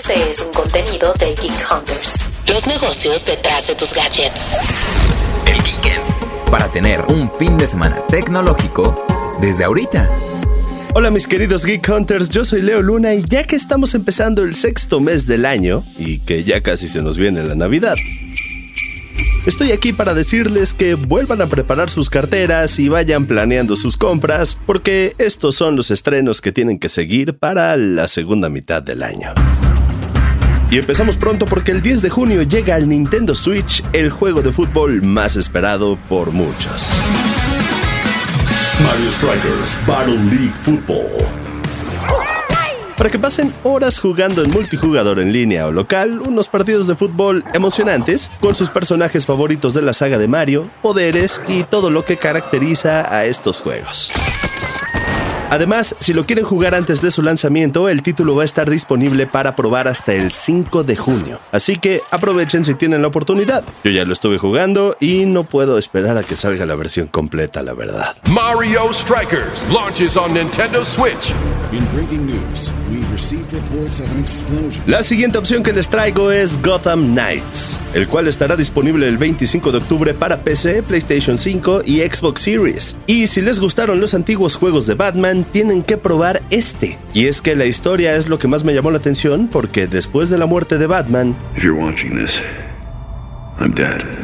Este es un contenido de Geek Hunters. Los negocios detrás de tus gadgets. El Geekend. Para tener un fin de semana tecnológico desde ahorita. Hola mis queridos Geek Hunters, yo soy Leo Luna y ya que estamos empezando el sexto mes del año y que ya casi se nos viene la Navidad, Estoy aquí para decirles que vuelvan a preparar sus carteras y vayan planeando sus compras, porque estos son los estrenos que tienen que seguir para la segunda mitad del año. Y empezamos pronto porque el 10 de junio llega al Nintendo Switch el juego de fútbol más esperado por muchos. Mario Strikers Battle League Football para que pasen horas jugando en multijugador en línea o local unos partidos de fútbol emocionantes con sus personajes favoritos de la saga de Mario, poderes y todo lo que caracteriza a estos juegos. Además, si lo quieren jugar antes de su lanzamiento, el título va a estar disponible para probar hasta el 5 de junio. Así que aprovechen si tienen la oportunidad. Yo ya lo estuve jugando y no puedo esperar a que salga la versión completa, la verdad. Mario Strikers launches on Nintendo Switch. La siguiente opción que les traigo es Gotham Knights, el cual estará disponible el 25 de octubre para PC, PlayStation 5 y Xbox Series. Y si les gustaron los antiguos juegos de Batman, tienen que probar este. Y es que la historia es lo que más me llamó la atención porque después de la muerte de Batman,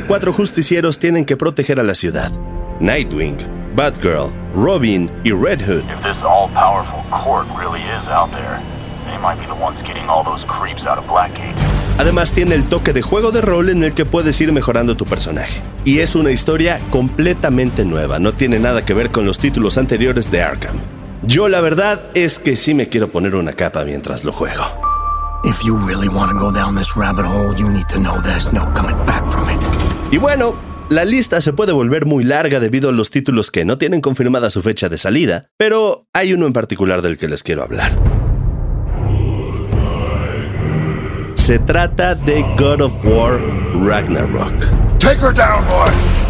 cuatro justicieros tienen que proteger a la ciudad. Nightwing, Batgirl, Robin y Red Hood. Además tiene el toque de juego de rol en el que puedes ir mejorando tu personaje. Y es una historia completamente nueva, no tiene nada que ver con los títulos anteriores de Arkham. Yo la verdad es que sí me quiero poner una capa mientras lo juego. Y bueno, la lista se puede volver muy larga debido a los títulos que no tienen confirmada su fecha de salida, pero hay uno en particular del que les quiero hablar. Se trata de God of War Ragnarok.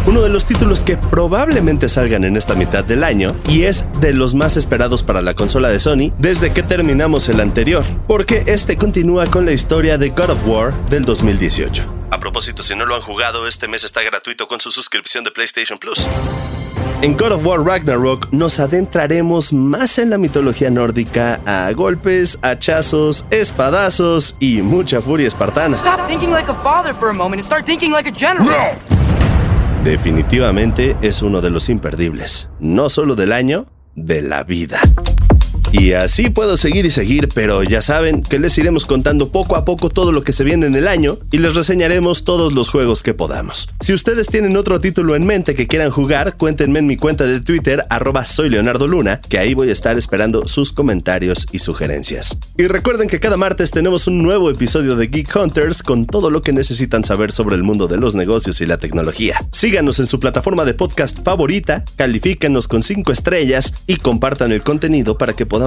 Uno de los títulos que probablemente salgan en esta mitad del año y es de los más esperados para la consola de Sony desde que terminamos el anterior, porque este continúa con la historia de God of War del 2018. A propósito, si no lo han jugado, este mes está gratuito con su suscripción de PlayStation Plus. En God of War Ragnarok nos adentraremos más en la mitología nórdica a golpes, hachazos, espadazos y mucha furia espartana. Definitivamente es uno de los imperdibles, no solo del año, de la vida. Y así puedo seguir y seguir, pero ya saben que les iremos contando poco a poco todo lo que se viene en el año y les reseñaremos todos los juegos que podamos. Si ustedes tienen otro título en mente que quieran jugar, cuéntenme en mi cuenta de Twitter, arroba soy Leonardo Luna, que ahí voy a estar esperando sus comentarios y sugerencias. Y recuerden que cada martes tenemos un nuevo episodio de Geek Hunters con todo lo que necesitan saber sobre el mundo de los negocios y la tecnología. Síganos en su plataforma de podcast favorita, califíquenos con 5 estrellas y compartan el contenido para que podamos